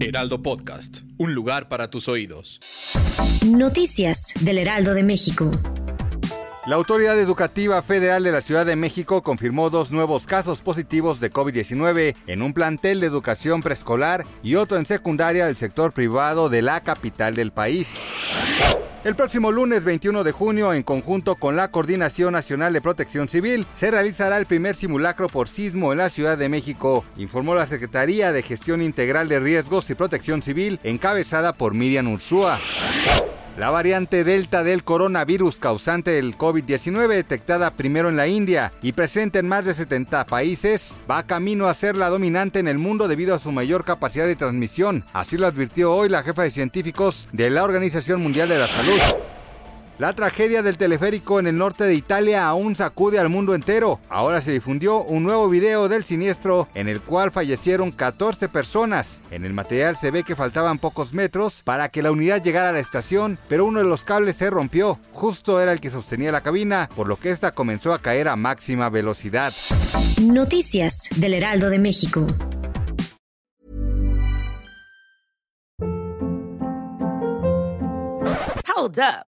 Heraldo Podcast, un lugar para tus oídos. Noticias del Heraldo de México. La Autoridad Educativa Federal de la Ciudad de México confirmó dos nuevos casos positivos de COVID-19 en un plantel de educación preescolar y otro en secundaria del sector privado de la capital del país. El próximo lunes 21 de junio, en conjunto con la Coordinación Nacional de Protección Civil, se realizará el primer simulacro por sismo en la Ciudad de México, informó la Secretaría de Gestión Integral de Riesgos y Protección Civil, encabezada por Miriam Ursúa. La variante Delta del coronavirus causante del COVID-19 detectada primero en la India y presente en más de 70 países, va camino a ser la dominante en el mundo debido a su mayor capacidad de transmisión. Así lo advirtió hoy la jefa de científicos de la Organización Mundial de la Salud. La tragedia del teleférico en el norte de Italia aún sacude al mundo entero. Ahora se difundió un nuevo video del siniestro en el cual fallecieron 14 personas. En el material se ve que faltaban pocos metros para que la unidad llegara a la estación, pero uno de los cables se rompió. Justo era el que sostenía la cabina, por lo que esta comenzó a caer a máxima velocidad. Noticias del Heraldo de México. Hold up.